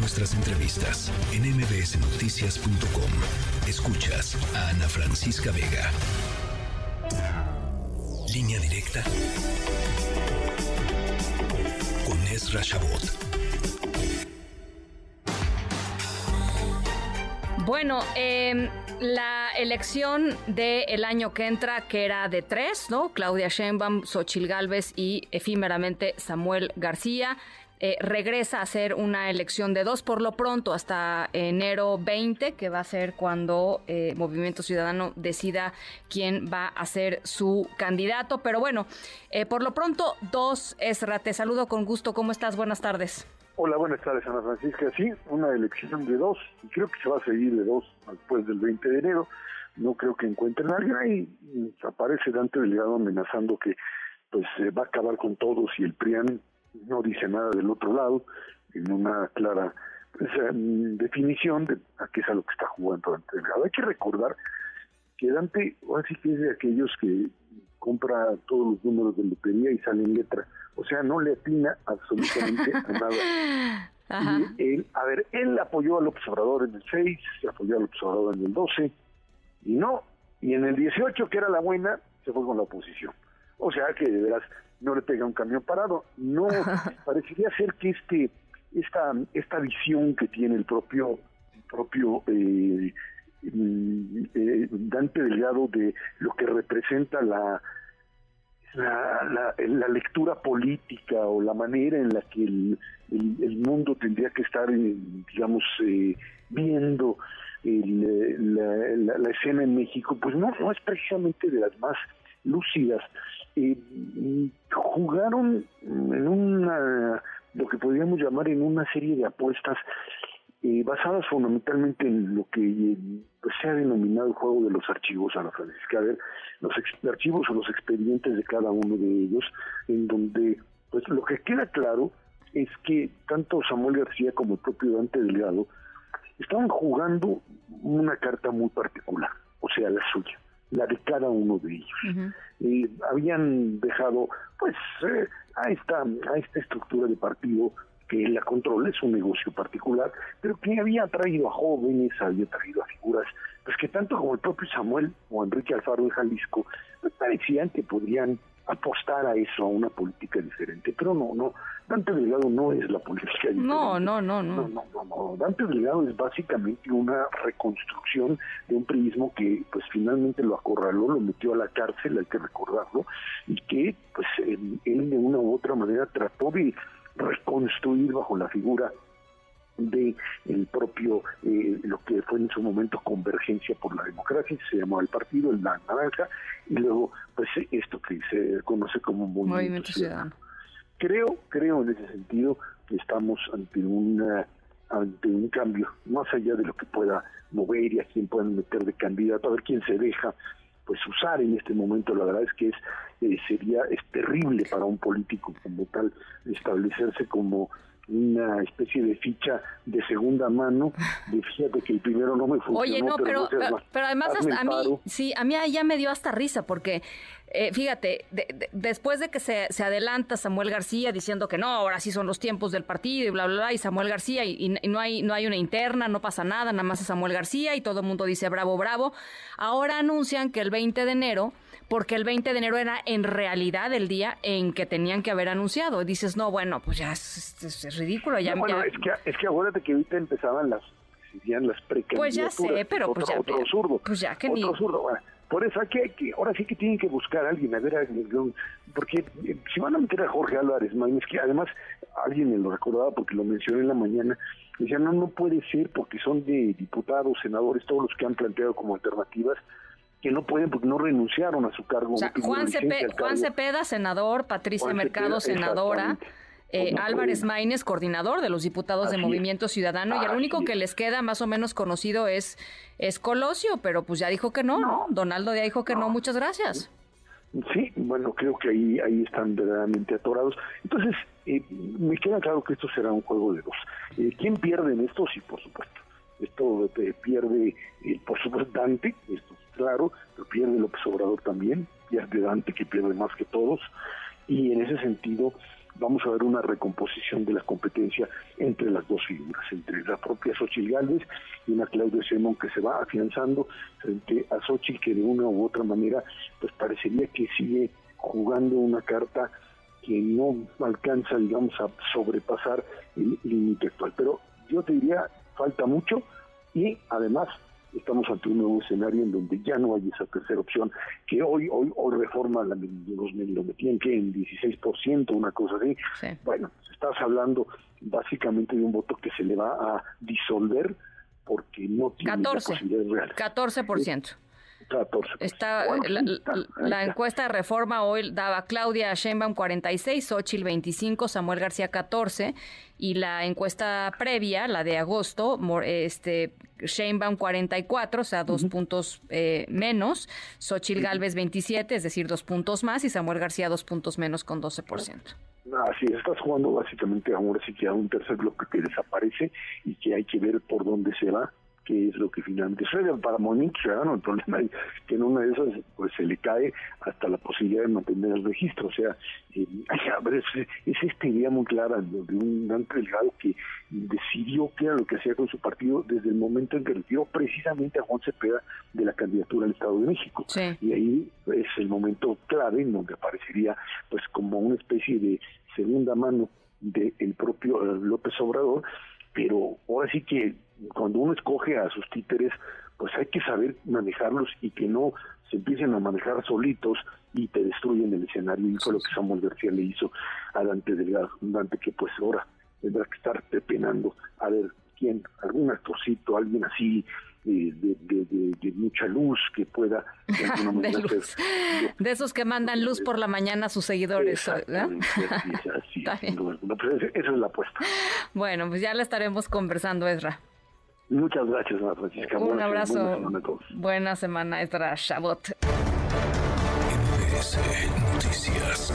nuestras entrevistas en mbsnoticias.com. Escuchas a Ana Francisca Vega. Línea directa con Ezra Shabot. Bueno, eh, la elección del año que entra, que era de tres, ¿no? Claudia Sheinbaum, Xochil Gálvez y efímeramente Samuel García. Eh, regresa a ser una elección de dos por lo pronto hasta enero 20, que va a ser cuando eh, Movimiento Ciudadano decida quién va a ser su candidato. Pero bueno, eh, por lo pronto dos, Esra, te saludo con gusto. ¿Cómo estás? Buenas tardes. Hola, buenas tardes, Ana Francisca. Sí, una elección de dos, y creo que se va a seguir de dos después del 20 de enero. No creo que encuentren a alguien ahí. Aparece Dante Delgado amenazando que pues va a acabar con todos y el PRIAN no dice nada del otro lado, en una clara pues, em, definición de a qué es a lo que está jugando Dante Delgado. Hay que recordar que Dante, así que es de aquellos que compra todos los números de lotería y sale en letra, o sea, no le atina absolutamente a nada. Y él, a ver, él apoyó a López Obrador en el 6, apoyó a López Obrador en el 12, y no, y en el 18, que era la buena, se fue con la oposición. O sea que de veras no le pega un camión parado. No, parecería ser que este esta esta visión que tiene el propio propio eh, mm, eh, Dante Delgado de lo que representa la la, la, lectura política o la manera en la que el, el, mundo tendría que estar, eh, digamos, eh, viendo el, la, la, escena en México, pues no, no es precisamente de las más lúcidas. Eh, jugaron en una, lo que podríamos llamar en una serie de apuestas eh, basadas fundamentalmente en lo que pues, se ha denominado el juego de los archivos a la Francisca. Ver, los archivos o los expedientes de cada uno de ellos, en donde pues lo que queda claro es que tanto Samuel García como el propio Dante Delgado estaban jugando una carta muy particular, o sea, la suya la de cada uno de ellos. y habían dejado pues eh, a esta a esta estructura de partido que la controla, es un negocio particular, pero que había traído a jóvenes, había traído a figuras, pues que tanto como el propio Samuel o Enrique Alfaro de Jalisco, pues parecían que podrían apostar a eso, a una política diferente. Pero no, no, Dante Delgado no es la política diferente. No, no, no, no. No, no, Dante Delgado es básicamente una reconstrucción de un priismo que pues finalmente lo acorraló, lo metió a la cárcel, hay que recordarlo, y que pues él de una u otra manera trató de reconstruir bajo la figura de el propio eh, lo que fue en su momento convergencia por la democracia se llamaba el partido el la naranja y luego pues esto que se conoce como movimiento, ciudadano. creo creo en ese sentido que estamos ante una ante un cambio más allá de lo que pueda mover y a quién puedan meter de candidato a ver quién se deja pues usar en este momento la verdad es que es eh, sería es terrible para un político como tal establecerse como una especie de ficha de segunda mano, de fíjate que el primero no me funcionó. Oye, no, pero, pero, además a mí, sí, a mí ya me dio hasta risa porque eh, fíjate, después de que se, se, adelanta Samuel García diciendo que no, ahora sí son los tiempos del partido y bla, bla, bla, y Samuel García, y, no, hay, no hay una interna, no pasa nada, nada más es Samuel García, y todo el mundo dice bravo, bravo. Ahora anuncian que el 20 de enero, porque el 20 de enero era en realidad el día en que tenían que haber anunciado. Y dices, no, bueno, pues ya es, ridículo. Ya, bueno, Es, que, es que acuérdate que ahorita empezaban las, las Pues ya sé, pero pues ya. Otro absurdo. Pues ya que otro ni... Absurdo. Por eso hay que, ahora sí que tienen que buscar a alguien, a ver, porque eh, si van a meter a Jorge Álvarez, es que además alguien me lo recordaba porque lo mencioné en la mañana, decía, no, no puede ser porque son de diputados, senadores, todos los que han planteado como alternativas, que no pueden porque no renunciaron a su cargo. Juan, Cepeda, senador, Patricia Mercado, senadora. Eh, Álvarez Maínez, coordinador de los diputados de Movimiento Ciudadano, y el único que les queda más o menos conocido es, es Colosio, pero pues ya dijo que no, Donaldo ya dijo que no, muchas gracias. Sí, bueno, creo que ahí, ahí están verdaderamente atorados. Entonces, eh, me queda claro que esto será un juego de dos. Eh, ¿Quién pierde en esto? Sí, por supuesto. Esto pierde, por supuesto, Dante, esto es claro, pero pierde López Obrador también, pierde Dante, que pierde más que todos. Y en ese sentido, vamos a ver una recomposición de la competencia entre las dos figuras, entre la propia Xochitl Gálvez y una Claudia Sheinbaum que se va afianzando frente a Xochitl que de una u otra manera pues parecería que sigue jugando una carta que no alcanza, digamos, a sobrepasar el límite actual. Pero yo te diría, falta mucho y además estamos ante un nuevo escenario en donde ya no hay esa tercera opción que hoy hoy hoy reforma la, los, lo metían que en 16%, una cosa así. Bueno, estás hablando básicamente de un voto que se le va a disolver porque no tiene 14, posibilidades reales. 14%. 14. Está, la, encuesta de reforma hoy daba Claudia Sheinbaum 46, Xochitl 25, Samuel García 14 y la encuesta previa, la de agosto, este Sheinbaum 44, o sea, dos puntos eh, menos, Xochitl Galvez 27, es decir, dos puntos más y Samuel García dos puntos menos con 12%. Así estás jugando básicamente ahora sí que a un tercer bloque que desaparece y que hay que ver por dónde se va que es lo que finalmente sucede. Para Monique Ciudadano el problema es que en una de esas pues se le cae hasta la posibilidad de mantener el registro. O sea, eh, es, es, esta idea muy clara de, un gran delegado que decidió qué era lo que hacía con su partido desde el momento en que retiró precisamente a Juan Cepeda de la candidatura al Estado de México. Y ahí es el momento clave en donde aparecería pues como una especie de segunda mano del propio eh, López Obrador, pero ahora sí que cuando uno escoge a sus títeres, pues hay que saber manejarlos y que no se empiecen a manejar solitos y te destruyen el escenario. Y fue lo que Samuel García le hizo a Dante Delgado, Dante que pues ahora tendrá que estar pepenando a ver quién, algún actorcito, alguien así, de, de, mucha luz que pueda de, esos que mandan luz por la mañana a sus seguidores esa es la apuesta bueno pues ya la estaremos conversando Ezra Muchas gracias, Francisca. Un abrazo. Buena semana, a todos. Buena semana, Ezra Shabot. Noticias.